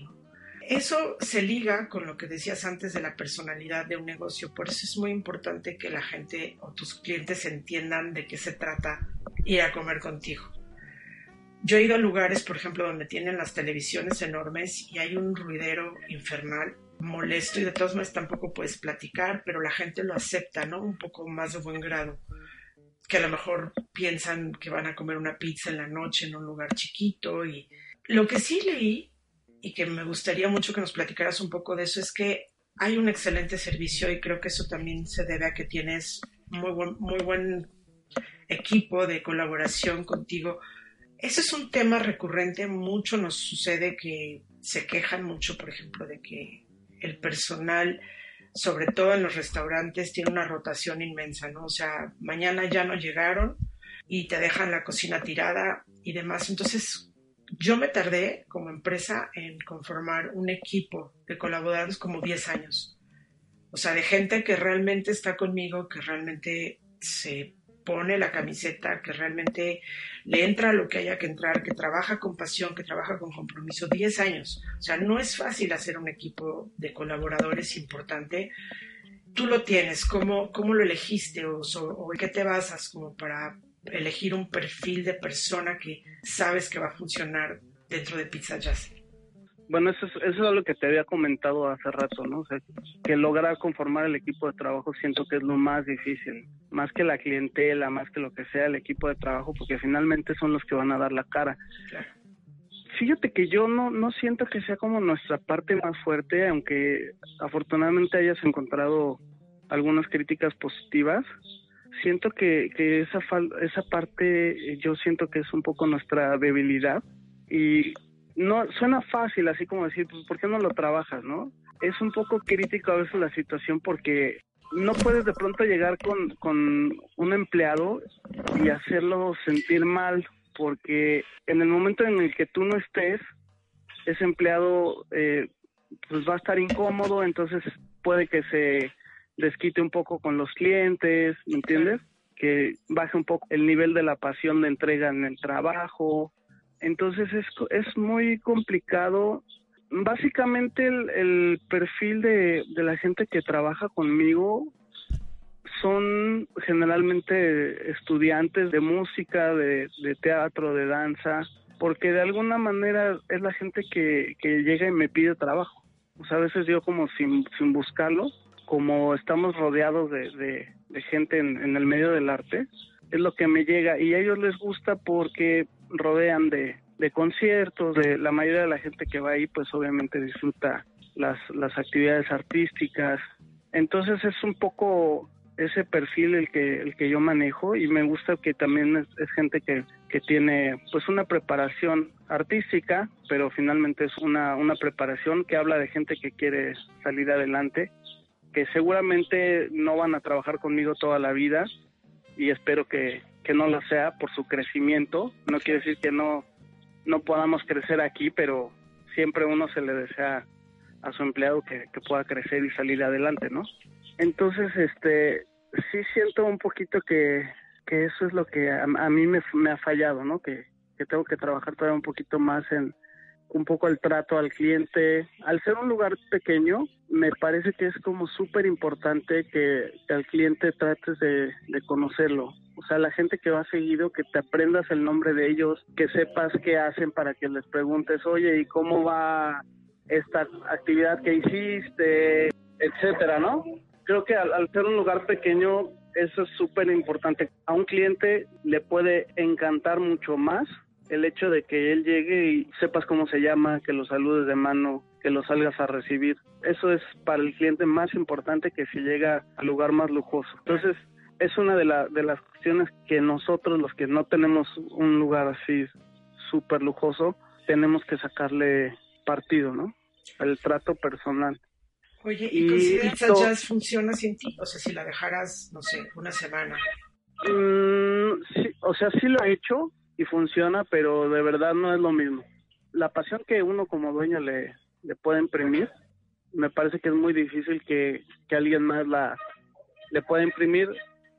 Eso se liga con lo que decías antes de la personalidad de un negocio, por eso es muy importante que la gente o tus clientes entiendan de qué se trata ir a comer contigo. Yo he ido a lugares, por ejemplo, donde tienen las televisiones enormes y hay un ruidero infernal, molesto y de todos modos tampoco puedes platicar, pero la gente lo acepta, ¿no? Un poco más de buen grado que a lo mejor piensan que van a comer una pizza en la noche en un lugar chiquito. Y lo que sí leí y que me gustaría mucho que nos platicaras un poco de eso es que hay un excelente servicio y creo que eso también se debe a que tienes muy buen, muy buen equipo de colaboración contigo. Ese es un tema recurrente, mucho nos sucede que se quejan mucho, por ejemplo, de que el personal sobre todo en los restaurantes, tiene una rotación inmensa, ¿no? O sea, mañana ya no llegaron y te dejan la cocina tirada y demás. Entonces, yo me tardé como empresa en conformar un equipo de colaboradores como 10 años. O sea, de gente que realmente está conmigo, que realmente se pone la camiseta, que realmente le entra lo que haya que entrar, que trabaja con pasión, que trabaja con compromiso, 10 años. O sea, no es fácil hacer un equipo de colaboradores importante. Tú lo tienes, ¿cómo, cómo lo elegiste o, o en qué te basas como para elegir un perfil de persona que sabes que va a funcionar dentro de Pizza Jazz? Bueno, eso es, eso es lo que te había comentado hace rato, ¿no? O sea, que lograr conformar el equipo de trabajo siento que es lo más difícil, más que la clientela, más que lo que sea el equipo de trabajo, porque finalmente son los que van a dar la cara. Fíjate que yo no, no siento que sea como nuestra parte más fuerte, aunque afortunadamente hayas encontrado algunas críticas positivas. Siento que, que esa, esa parte yo siento que es un poco nuestra debilidad y no suena fácil así como decir, pues, ¿por qué no lo trabajas, no? Es un poco crítico a veces la situación porque no puedes de pronto llegar con, con un empleado y hacerlo sentir mal porque en el momento en el que tú no estés, ese empleado eh, pues va a estar incómodo, entonces puede que se desquite un poco con los clientes, ¿me entiendes? Que baje un poco el nivel de la pasión de entrega en el trabajo. Entonces es, es muy complicado. Básicamente el, perfil de, de la gente que trabaja conmigo son generalmente estudiantes de música, de, teatro, de danza, porque de alguna manera es la gente que, que llega y me pide trabajo. O sea, a veces yo como sin, sin buscarlo, como estamos rodeados de, de, gente en, en, el medio del arte, es lo que me llega y a ellos les gusta porque rodean de, de conciertos, de la mayoría de la gente que va ahí pues obviamente disfruta las, las actividades artísticas. Entonces es un poco ese perfil el que el que yo manejo y me gusta que también es, gente que, que, tiene pues una preparación artística pero finalmente es una una preparación que habla de gente que quiere salir adelante que seguramente no van a trabajar conmigo toda la vida y espero que, que no lo sea por su crecimiento no quiere decir que no no podamos crecer aquí pero siempre uno se le desea a su empleado que, que pueda crecer y salir adelante no entonces, este, sí siento un poquito que, que eso es lo que a, mí me, me, ha fallado, ¿no? Que, que tengo que trabajar todavía un poquito más en un poco el trato al cliente. Al ser un lugar pequeño, me parece que es como súper importante que, al cliente trates de, conocerlo. O sea, la gente que va seguido, que te aprendas el nombre de ellos, que sepas qué hacen para que les preguntes, oye, ¿y cómo va esta actividad que hiciste? Etcétera, ¿no? creo que al, ser un lugar pequeño, eso es súper importante. A un cliente le puede encantar mucho más el hecho de que él llegue y sepas cómo se llama, que lo saludes de mano, que lo salgas a recibir. Eso es para el cliente más importante que si llega al lugar más lujoso. Entonces, es una de, de las cuestiones que nosotros, los que no tenemos un lugar así súper lujoso, tenemos que sacarle partido, ¿no? El trato personal. Oye, ¿y, consideras que jazz funciona sin ti? O sea, si la dejaras, no sé, una semana. Mm, sí, o sea, sí lo he hecho y funciona, pero de verdad no es lo mismo. La pasión que uno como dueño le, puede imprimir, me parece que es muy difícil que, que alguien más la le pueda imprimir.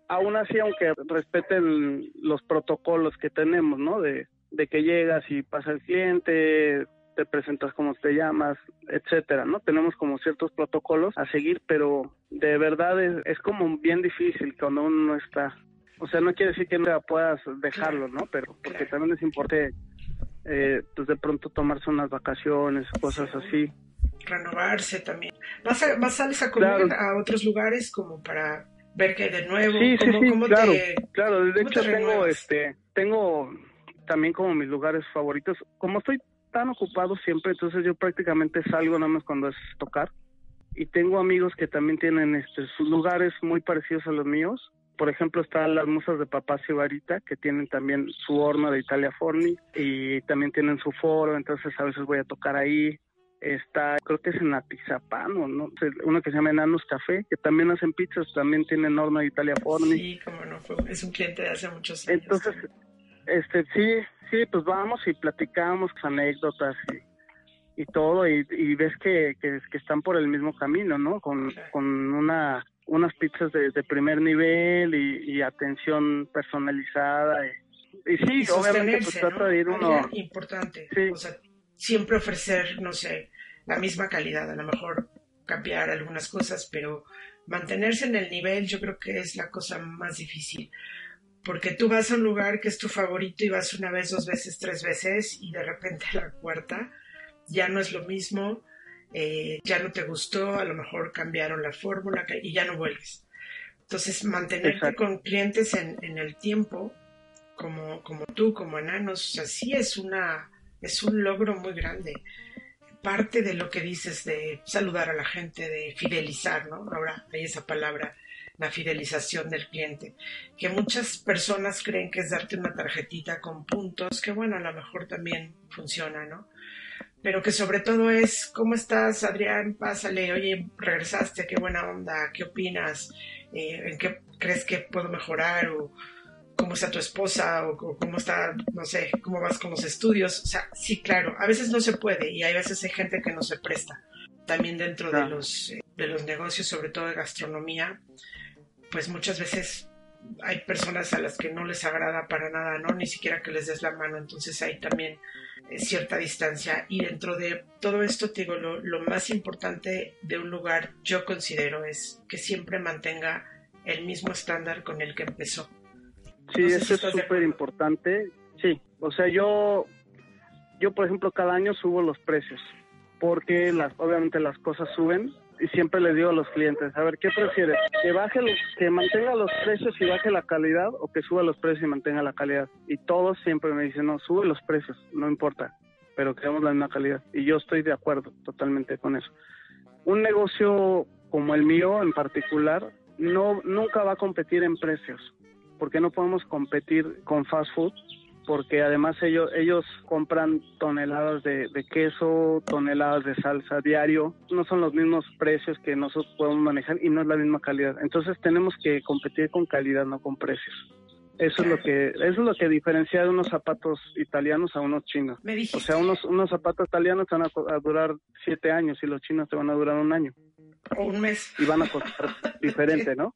Aún así, aunque respeten los protocolos que tenemos, ¿no? De, de que llegas y pasa el cliente, te presentas como te llamas, etcétera, ¿no? Tenemos como ciertos protocolos a seguir, pero de verdad es, es como bien difícil cuando uno no está. O sea, no quiere decir que no puedas dejarlo, ¿no? Pero porque también es importante, eh, pues de pronto tomarse unas vacaciones, cosas así. Renovarse también. ¿Vas a, vas a, a comer a otros lugares como para ver que hay de nuevo? Sí, sí, sí, claro, claro. De hecho tengo, este, tengo también como mis lugares favoritos. Como estoy tan ocupado siempre, entonces yo prácticamente salgo nada más cuando es tocar. Y tengo amigos que también tienen este, sus lugares muy parecidos a los míos. Por ejemplo, están las musas de Papá Cibarita, que tienen también su horno de Italia Forni y también tienen su foro, entonces a veces voy a tocar ahí. Está, creo que es en Atizapán, o no, uno que se llama Enanos Café, que también hacen pizzas, también tienen horno de Italia Forni. Sí, como no, es un cliente de hace muchos años. Entonces, este, sí, sí, pues vamos y platicamos anécdotas y, y todo, y, y ves que, que, están por el mismo camino, ¿no? Con, con una unas pizzas de, de primer nivel y, y atención personalizada. Y, y sí, obviamente, pues trata de ir uno. Importante. O sea, siempre ofrecer, no sé, la misma calidad, a lo mejor cambiar algunas cosas, pero mantenerse en el nivel yo creo que es la cosa más difícil porque tú vas a un lugar que es tu favorito y vas una vez, dos veces, tres veces y de repente a la cuarta ya no es lo mismo, eh, ya no te gustó, a lo mejor cambiaron la fórmula y ya no vuelves. Entonces, mantenerte con clientes en, en, el tiempo, como, como tú, como enanos, así es, una, es un logro muy grande. Parte de lo que dices de saludar a la gente, de fidelizar, ¿no? Ahora hay esa palabra, la fidelización del cliente, que muchas personas creen que es darte una tarjetita con puntos, que bueno, a lo mejor también funciona, ¿no? Pero que sobre todo es, ¿cómo estás, Adrián? Pásale, oye, regresaste, qué buena onda, ¿qué opinas? Eh, ¿En qué crees que puedo mejorar? ¿O cómo está tu esposa? ¿O, cómo está, no sé, cómo vas con los estudios? O sea, sí, claro, a veces no se puede y hay veces hay gente que no se presta. También dentro de, los, eh, de los negocios, sobre todo de gastronomía, pues muchas veces hay personas a las que no les agrada para nada, ¿no? Ni siquiera que les des la mano, entonces hay también eh, cierta distancia. Y dentro de todo esto te digo lo, lo, más importante de un lugar yo considero es que siempre mantenga el mismo estándar con el que empezó. Sí eso es súper importante. Sí o sea yo yo por ejemplo cada año subo los precios porque las obviamente las cosas suben siempre le digo a los clientes, a ver, ¿qué prefieres? ¿Que baje los, que mantenga los precios y baje la calidad o que suba los precios y mantenga la calidad? Y todos siempre me dicen, no, sube los precios, no importa, pero queremos la misma calidad. Y yo estoy de acuerdo totalmente con eso. Un negocio como el mío en particular no nunca va a competir en precios, porque no podemos competir con fast food porque además ellos, ellos compran toneladas de, queso, toneladas de salsa diario, no son los mismos precios que nosotros podemos manejar y no es la misma calidad. Entonces tenemos que competir con calidad, no con precios. Eso es lo que eso es lo que diferencia de unos zapatos italianos a unos chinos. O sea, unos unos zapatos italianos van a, durar siete años y los chinos te van a durar un año. O un mes. Y van a costar diferente, ¿no?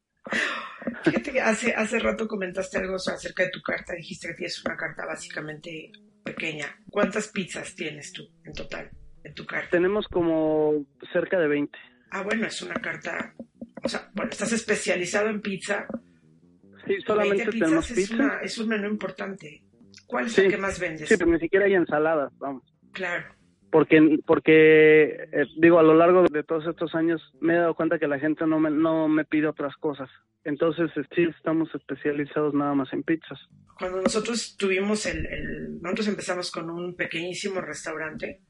Fíjate que hace, hace rato comentaste algo acerca de tu carta. Dijiste que tienes una carta básicamente pequeña. ¿Cuántas pizzas tienes tú en total en tu carta? Tenemos como cerca de 20. Ah, bueno, es una carta. O sea, bueno, estás especializado en pizza. Sí, solamente tenemos pizza. Es, un menú importante. ¿Cuál es el que más vendes? Sí, pero ni siquiera hay ensaladas, vamos. Claro porque porque eh, digo a lo largo de todos estos años me he dado cuenta que la gente no me no me pide otras cosas. Entonces sí estamos especializados nada más en pizzas. Cuando nosotros tuvimos el, el nosotros empezamos con un pequeñísimo restaurante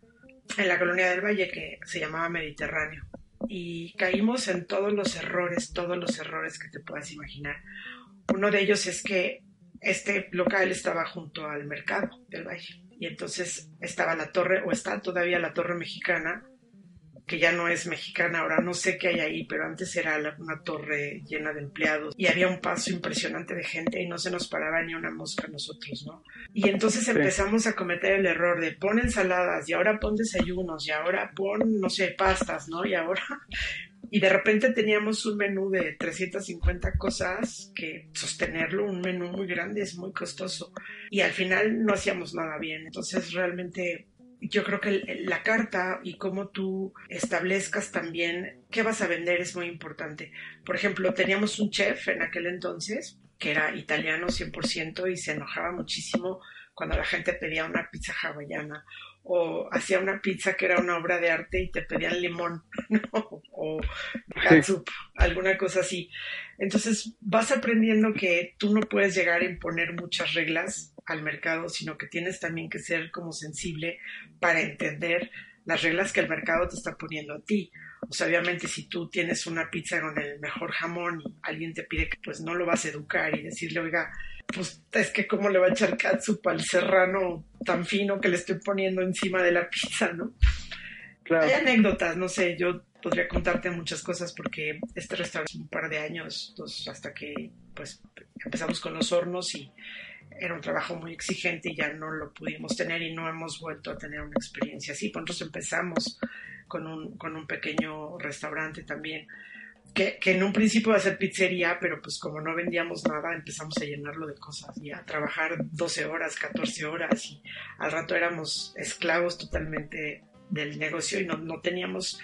en la colonia del Valle que se llamaba Mediterráneo. Y caímos en todos los errores todos los errores que te puedas imaginar. Uno de ellos es que este local estaba junto al mercado del Valle y entonces estaba la torre, o está todavía la torre mexicana, que ya no es mexicana ahora, no sé qué hay ahí, pero antes era una torre llena de empleados y había un paso impresionante de gente y no se nos paraba ni una mosca a nosotros, ¿no? Y entonces empezamos a cometer el error de pon ensaladas y ahora pon desayunos y ahora pon, no sé, pastas, ¿no? Y ahora y de repente teníamos un menú de 350 cosas que sostenerlo, un menú muy grande, es muy costoso. Y al final no hacíamos nada bien. Entonces realmente yo creo que la carta y cómo tú establezcas también qué vas a vender es muy importante. Por ejemplo, teníamos un chef en aquel entonces que era italiano 100% y se enojaba muchísimo cuando la gente pedía una pizza hawaiana o hacía una pizza que era una obra de arte y te pedían limón, o catsup, alguna cosa así. Entonces vas aprendiendo que tú no puedes llegar a imponer muchas reglas al mercado, sino que tienes también que ser como sensible para entender las reglas que el mercado te está poniendo a ti. O sea, obviamente si tú tienes una pizza con el mejor jamón y alguien te pide que pues no lo vas a educar y decirle, oiga, pues es que cómo le va a echar catsup al serrano tan fino que le estoy poniendo encima de la pizza, ¿no? Claro. Hay anécdotas, no sé, yo podría contarte muchas cosas porque este restaurante un par de años, dos, hasta que pues empezamos con los hornos y era un trabajo muy exigente y ya no lo pudimos tener y no hemos vuelto a tener una experiencia así. Pues nosotros empezamos con un, con un pequeño restaurante también que, en un principio iba a ser pizzería, pero pues como no vendíamos nada, empezamos a llenarlo de cosas y a trabajar 12 horas, 14 horas y al rato éramos esclavos totalmente del negocio y no, no teníamos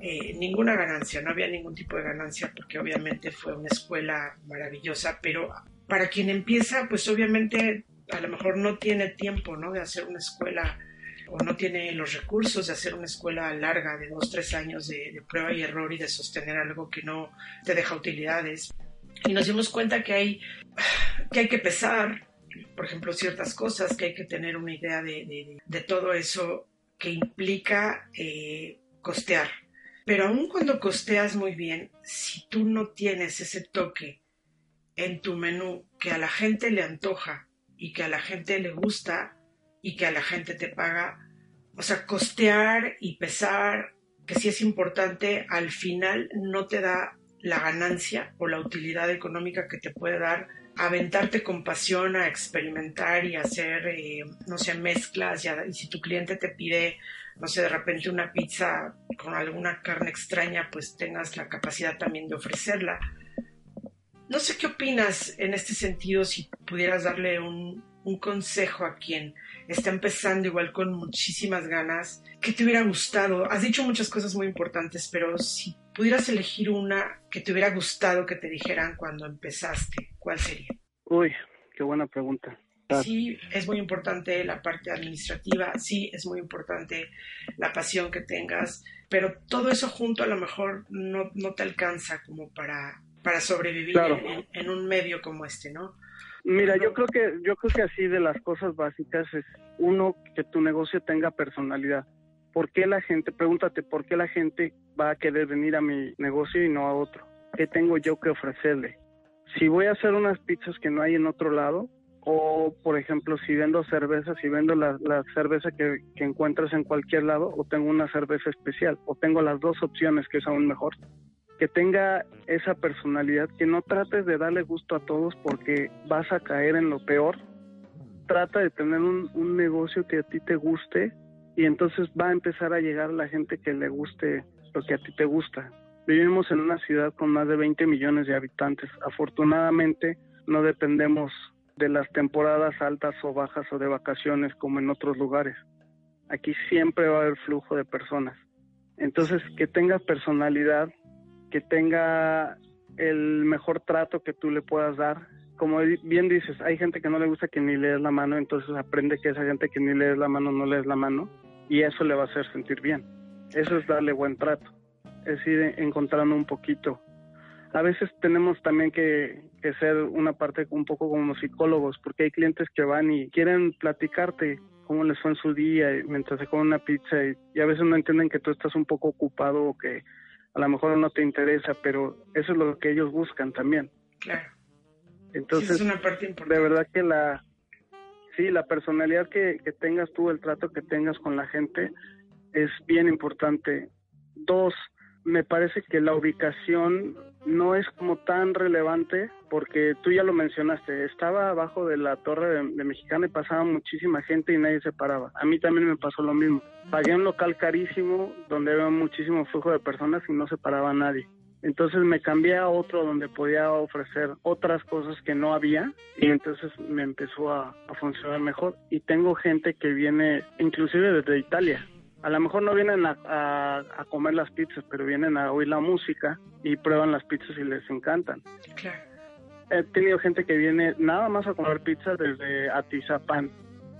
eh, ninguna ganancia, no había ningún tipo de ganancia porque obviamente fue una escuela maravillosa, pero para quien empieza, pues obviamente a lo mejor no tiene tiempo, ¿no? De hacer una escuela o no tiene los recursos de hacer una escuela larga de dos, tres años de, prueba y error y de sostener algo que no te deja utilidades. Y nos dimos cuenta que hay que, pesar, por ejemplo, ciertas cosas, que hay que tener una idea de, todo eso que implica eh, costear. Pero aun cuando costeas muy bien, si tú no tienes ese toque en tu menú que a la gente le antoja y que a la gente le gusta y que a la gente te paga, o sea, costear y pesar, que sí es importante, al final no te da la ganancia o la utilidad económica que te puede dar aventarte con pasión a experimentar y hacer, eh, no sé, mezclas y, si tu cliente te pide, no sé, de repente una pizza con alguna carne extraña, pues tengas la capacidad también de ofrecerla. No sé qué opinas en este sentido, si pudieras darle un, un consejo a quien está empezando igual con muchísimas ganas, ¿qué te hubiera gustado? Has dicho muchas cosas muy importantes, pero si pudieras elegir una que te hubiera gustado que te dijeran cuando empezaste, ¿cuál sería? Uy, qué buena pregunta. Sí, es muy importante la parte administrativa, sí, es muy importante la pasión que tengas, pero todo eso junto a lo mejor no, no te alcanza como para, para sobrevivir en, un medio como este, ¿no? Mira, yo creo que yo creo que así de las cosas básicas es uno que tu negocio tenga personalidad. ¿Por qué la gente, pregúntate, por qué la gente va a querer venir a mi negocio y no a otro? ¿Qué tengo yo que ofrecerle? Si voy a hacer unas pizzas que no hay en otro lado, o por ejemplo, si vendo cerveza, si vendo la, cerveza que, que, encuentras en cualquier lado, o tengo una cerveza especial, o tengo las dos opciones, que es aún mejor que tenga esa personalidad, que no trates de darle gusto a todos porque vas a caer en lo peor. Trata de tener un, negocio que a ti te guste y entonces va a empezar a llegar la gente que le guste lo que a ti te gusta. Vivimos en una ciudad con más de 20 millones de habitantes. Afortunadamente no dependemos de las temporadas altas o bajas o de vacaciones como en otros lugares. Aquí siempre va a haber flujo de personas. Entonces, que tenga personalidad, que tenga el mejor trato que tú le puedas dar. Como bien dices, hay gente que no le gusta que ni le des la mano, entonces aprende que esa gente que ni le des la mano no le des la mano y eso le va a hacer sentir bien. Eso es darle buen trato, es ir encontrando un poquito. A veces tenemos también que, que ser una parte un poco como psicólogos, porque hay clientes que van y quieren platicarte cómo les fue en su día mientras se comen una pizza y, y, a veces no entienden que tú estás un poco ocupado o que a lo mejor no te interesa, pero eso es lo que ellos buscan también. Claro. Entonces, es una parte importante. De verdad que la, sí, la personalidad que, que tengas tú, el trato que tengas con la gente es bien importante. Dos, me parece que la ubicación no es como tan relevante porque tú ya lo mencionaste, estaba abajo de la torre de, Mexicana y pasaba muchísima gente y nadie se paraba. A mí también me pasó lo mismo. Pagué un local carísimo donde había muchísimo flujo de personas y no se paraba nadie. Entonces me cambié a otro donde podía ofrecer otras cosas que no había y entonces me empezó a, a funcionar mejor. Y tengo gente que viene inclusive desde Italia a lo mejor no vienen a, comer las pizzas, pero vienen a oír la música y prueban las pizzas y les encantan. Claro. He tenido gente que viene nada más a comer pizzas desde Atizapán.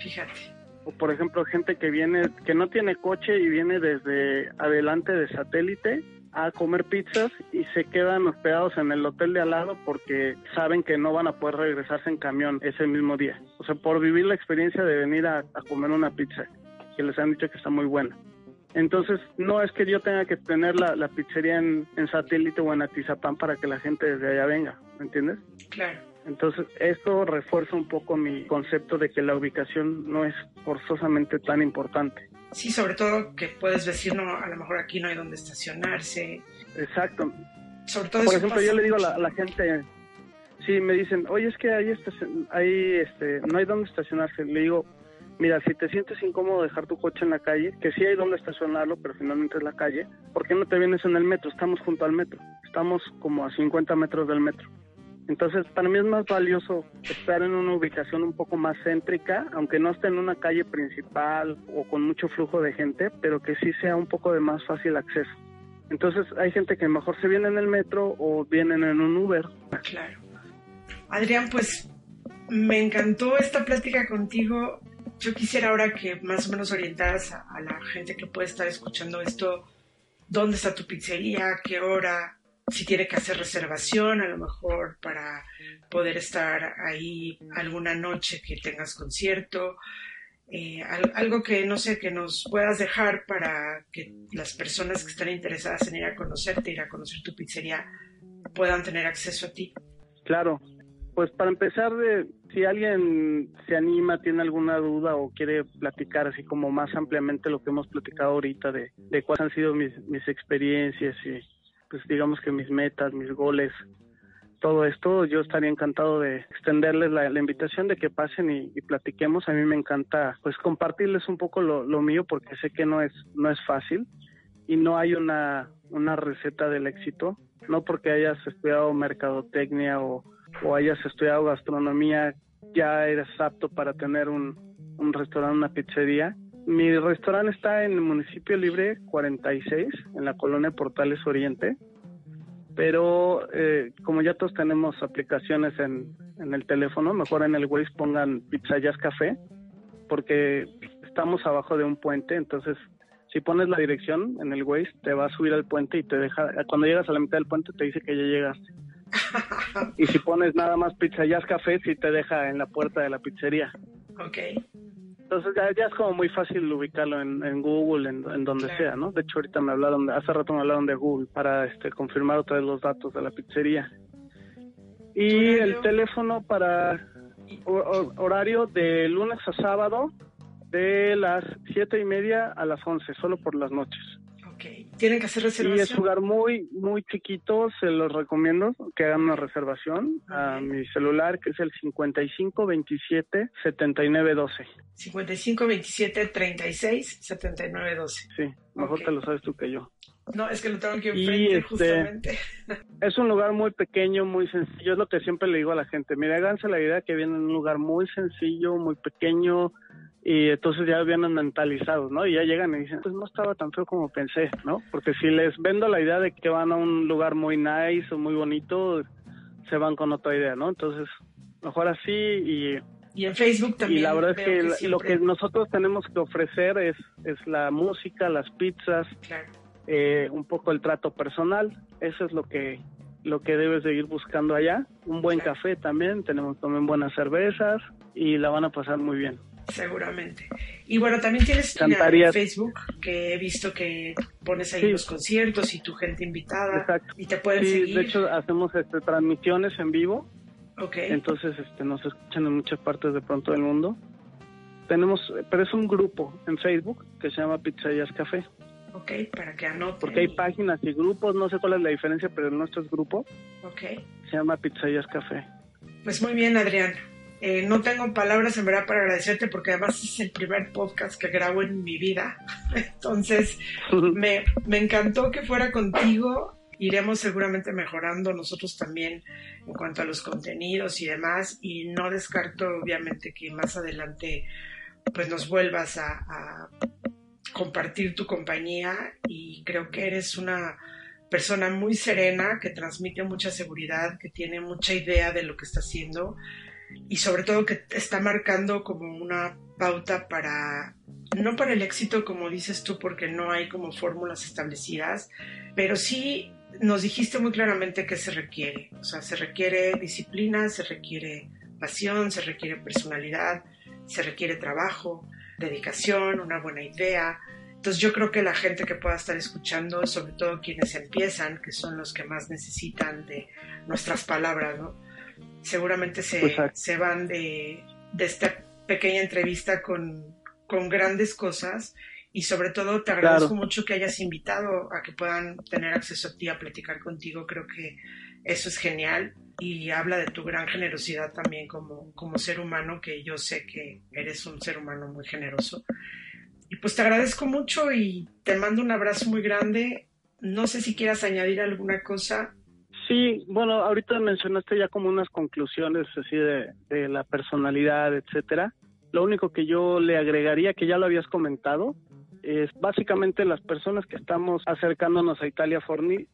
Fíjate. O por ejemplo, gente que viene, que no tiene coche y viene desde adelante de satélite a comer pizzas y se quedan hospedados en el hotel de al lado porque saben que no van a poder regresarse en camión ese mismo día. O sea, por vivir la experiencia de venir a comer una pizza que les han dicho que está muy buena. Entonces, no es que yo tenga que tener la, pizzería en, satélite o en Atizapán para que la gente desde allá venga, ¿me entiendes? Claro. Entonces, esto refuerza un poco mi concepto de que la ubicación no es forzosamente tan importante. Sí, sobre todo que puedes decir, no, a lo mejor aquí no hay donde estacionarse. Exacto. Sobre todo Por ejemplo, yo le digo a la, gente, sí, me dicen, oye, es que ahí, ahí este, no hay donde estacionarse. Le digo, Mira, si te sientes incómodo dejar tu coche en la calle, que sí hay donde estacionarlo, pero finalmente es la calle, ¿por qué no te vienes en el metro? Estamos junto al metro, estamos como a 50 metros del metro. Entonces, para mí es más valioso estar en una ubicación un poco más céntrica, aunque no esté en una calle principal o con mucho flujo de gente, pero que sí sea un poco de más fácil acceso. Entonces, hay gente que mejor se viene en el metro o vienen en un Uber. Claro. Adrián, pues me encantó esta plática contigo yo quisiera ahora que más o menos orientaras a, la gente que puede estar escuchando esto, dónde está tu pizzería, qué hora, si tiene que hacer reservación a lo mejor para poder estar ahí alguna noche que tengas concierto, eh, algo que no sé, que nos puedas dejar para que las personas que están interesadas en ir a conocerte, ir a conocer tu pizzería, puedan tener acceso a ti. Claro, pues para empezar, de, si alguien se anima, tiene alguna duda o quiere platicar así como más ampliamente lo que hemos platicado ahorita de, de cuáles han sido mis, mis experiencias y pues digamos que mis metas, mis goles todo esto, yo estaría encantado de extenderles la, invitación de que pasen y, platiquemos. A mí me encanta pues compartirles un poco lo, mío porque sé que no es, no es fácil y no hay una, una receta del éxito. No porque hayas estudiado mercadotecnia o, o hayas estudiado gastronomía ya eres apto para tener un, restaurante, una pizzería. Mi restaurante está en el municipio libre 46, en la colonia Portales Oriente pero eh, como ya todos tenemos aplicaciones en, el teléfono, mejor en el Waze pongan Pizza Jazz Café, porque estamos abajo de un puente, entonces si pones la dirección en el Waze te va a subir al puente y te deja, cuando llegas a la mitad del puente te dice que ya llegaste. y si pones nada más Pizza Jazz Café, sí te deja en la puerta de la pizzería. Ok. Entonces ya, es como muy fácil ubicarlo en, Google, en, donde sea, ¿no? De hecho ahorita me hablaron, hace rato me hablaron de Google para este confirmar otra vez los datos de la pizzería. Y el teléfono para horario de lunes a sábado de las siete y media a las once, solo por las noches. Tienen que hacer reservación. Y es lugar muy, muy chiquito, se los recomiendo que hagan una reservación a mi celular, que es el 5527 7912. 5527 36 7912. Sí, mejor te lo sabes tú que yo. No, es que lo tengo aquí enfrente, este, justamente. Es un lugar muy pequeño, muy sencillo. Es lo que siempre le digo a la gente. Mira, háganse la idea que viene en un lugar muy sencillo, muy pequeño, y entonces ya vienen mentalizados, ¿no? Y ya llegan y dicen, pues no estaba tan feo como pensé, ¿no? Porque si les vendo la idea de que van a un lugar muy nice o muy bonito, se van con otra idea, ¿no? Entonces, mejor así y... Y en Facebook también. Y la verdad es que, lo que nosotros tenemos que ofrecer es, es la música, las pizzas, eh, un poco el trato personal, eso es lo que lo que debes de ir buscando allá. Un buen café también, tenemos también buenas cervezas y la van a pasar muy bien. Seguramente. Y bueno, también tienes en Facebook, que he visto que pones ahí los conciertos y tu gente invitada. Exacto. Y te pueden sí, seguir. De hecho, hacemos este, transmisiones en vivo. Okay. Entonces este, nos escuchan en muchas partes de pronto del mundo. Tenemos, pero es un grupo en Facebook que se llama Pizzayas Café. Ok, para que anoten. Porque hay páginas y grupos, no sé cuál es la diferencia, pero el nuestro es grupo. Ok. Se llama Pizzayas Café. Pues muy bien, Adrián. Eh, no tengo palabras en verdad para agradecerte porque además es el primer podcast que grabo en mi vida. Entonces, me, me encantó que fuera contigo. Iremos seguramente mejorando nosotros también en cuanto a los contenidos y demás. Y no descarto obviamente que más adelante pues nos vuelvas a, a compartir tu compañía y creo que eres una persona muy serena que transmite mucha seguridad, que tiene mucha idea de lo que está haciendo y sobre todo que está marcando como una pauta para, no para el éxito como dices tú, porque no hay como fórmulas establecidas, pero sí nos dijiste muy claramente que se requiere, o sea, se requiere disciplina, se requiere pasión, se requiere personalidad, se requiere trabajo, dedicación, una buena idea. Entonces yo creo que la gente que pueda estar escuchando, sobre todo quienes empiezan, que son los que más necesitan de nuestras palabras, ¿no? Seguramente se, se van de, esta pequeña entrevista con, grandes cosas y sobre todo te agradezco mucho que hayas invitado a que puedan tener acceso a ti, a platicar contigo. Creo que eso es genial y habla de tu gran generosidad también como, como ser humano, que yo sé que eres un ser humano muy generoso. Y pues te agradezco mucho y te mando un abrazo muy grande. No sé si quieras añadir alguna cosa Sí, bueno, ahorita mencionaste ya como unas conclusiones así de, la personalidad, etcétera. Lo único que yo le agregaría, que ya lo habías comentado, es básicamente las personas que estamos acercándonos a Italia Forni,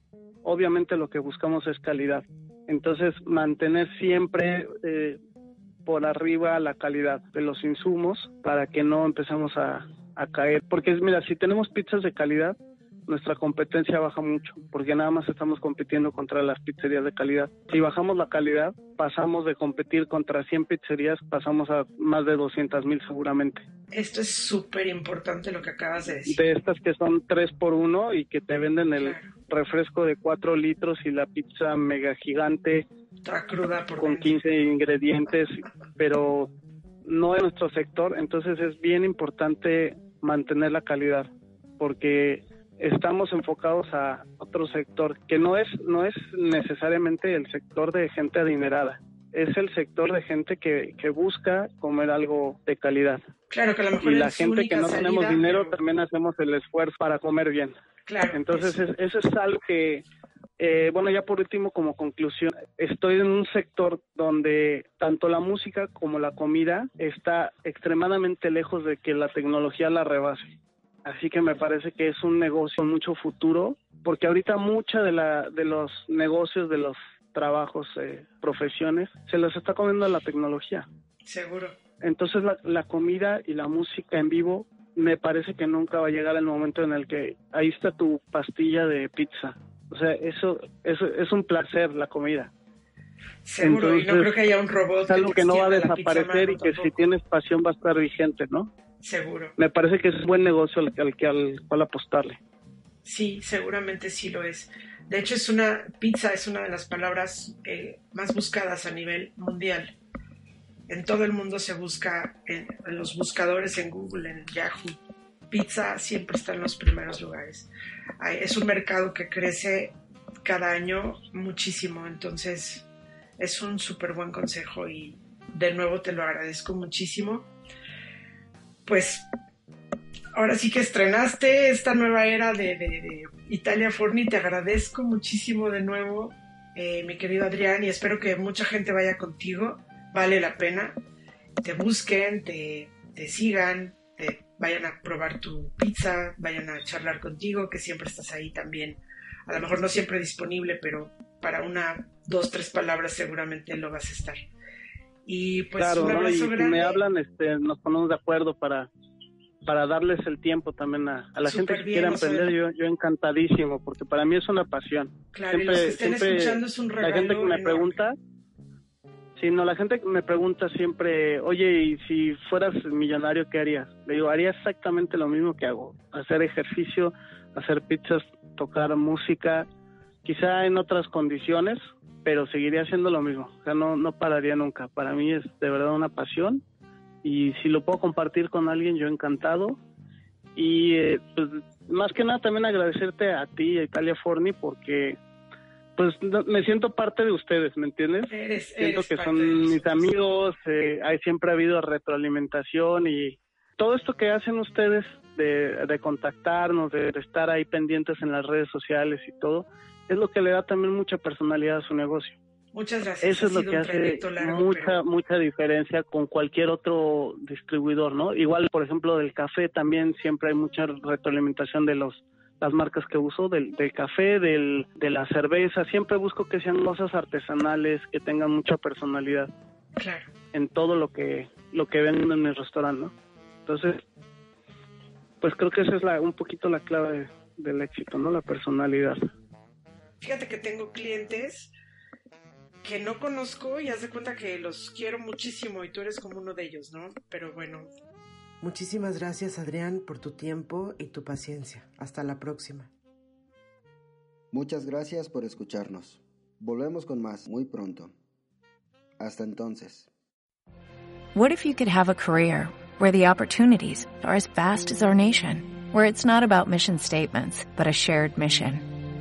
obviamente lo que buscamos es calidad. Entonces, mantener siempre eh, por arriba la calidad de los insumos para que no empecemos a, a caer. Porque mira, si tenemos pizzas de calidad, nuestra competencia baja mucho, porque nada más estamos compitiendo contra las pizzerías de calidad. Si bajamos la calidad, pasamos de competir contra 100 pizzerías, pasamos a más de 200 mil seguramente. Esto es súper importante lo que acabas de decir. De estas que son 3 por 1 y que te venden el refresco de 4 litros y la pizza mega gigante. Está cruda por Con 15 ingredientes, pero no en nuestro sector, entonces es bien importante mantener la calidad, porque estamos enfocados a otro sector que no es no es necesariamente el sector de gente adinerada es el sector de gente que, que busca comer algo de calidad. Claro que a lo mejor y la gente que no tenemos dinero también hacemos el esfuerzo para comer bien. Claro entonces eso es, algo que eh, bueno ya por último como conclusión estoy en un sector donde tanto la música como la comida está extremadamente lejos de que la tecnología la rebase Así que me parece que es un negocio mucho futuro, porque ahorita mucha de, la, de los negocios, de los trabajos, eh, profesiones, se los está comiendo la tecnología. Seguro. Entonces la, la comida y la música en vivo me parece que nunca va a llegar el momento en el que ahí está tu pastilla de pizza. O sea, eso, eso es un placer la comida. Seguro, y no creo que haya un robot. Es algo que, no va a desaparecer y que si tienes pasión va a estar vigente, ¿no? Seguro. Me parece que es un buen negocio al, al, al cual apostarle. Sí, seguramente sí lo es. De hecho, es una pizza es una de las palabras eh, más buscadas a nivel mundial. En todo el mundo se busca, en, en, los buscadores en Google, en Yahoo, pizza siempre está en los primeros lugares. Es un mercado que crece cada año muchísimo, entonces es un súper buen consejo y de nuevo te lo agradezco muchísimo pues ahora sí que estrenaste esta nueva era de, Italia Forni. Te agradezco muchísimo de nuevo, eh, mi querido Adrián, y espero que mucha gente vaya contigo. Vale la pena. Te busquen, te, te sigan, te vayan a probar tu pizza, vayan a charlar contigo, que siempre estás ahí también. A lo mejor no siempre disponible, pero para una, dos, tres palabras seguramente lo vas a estar. Y pues claro, un abrazo ¿no? y me hablan, este, nos ponemos de acuerdo para para darles el tiempo también a, a la gente que quiera emprender, yo, yo encantadísimo, porque para mí es una pasión. Claro, siempre, y los que estén siempre, escuchando es un regalo La gente que me enorme. pregunta, sí, no, la gente que me pregunta siempre, oye, y si fueras millonario, ¿qué harías? Le digo, haría exactamente lo mismo que hago, hacer ejercicio, hacer pizzas, tocar música, quizá en otras condiciones, pero seguiría haciendo lo mismo, o sea, no, no pararía nunca. Para mí es de verdad una pasión y si lo puedo compartir con alguien, yo encantado. Y eh, pues más que nada también agradecerte a ti, a Italia Forni, porque pues me siento parte de ustedes, ¿me entiendes? Eres, siento eres que son mis amigos, eh, hay siempre ha habido retroalimentación y todo esto que hacen ustedes de, de contactarnos, de, de estar ahí pendientes en las redes sociales y todo, es lo que le da también mucha personalidad a su negocio. Muchas gracias. Eso Ha es lo que hace largo, mucha pero- mucha diferencia con cualquier otro distribuidor, ¿no? Igual, por ejemplo, del café también siempre hay mucha retroalimentación de los las marcas que uso, del, del café, del, de la cerveza, siempre busco que sean cosas artesanales, que tengan mucha personalidad Claro. en todo lo que lo que venden en mi restaurante, ¿no? Entonces, pues creo que esa es la, un poquito la clave del éxito, ¿no? La personalidad. Fíjate que tengo clientes que no conozco y haz de cuenta que los quiero muchísimo y tú eres como uno de ellos, ¿no? Pero bueno, Muchísimas gracias Adrián por tu tiempo y tu paciencia. Hasta la próxima. Muchas gracias por escucharnos. Volvemos con más muy pronto. Hasta entonces. What if you could have a career where the opportunities are as vast as our nation, where it's not about mission statements, but a shared mission?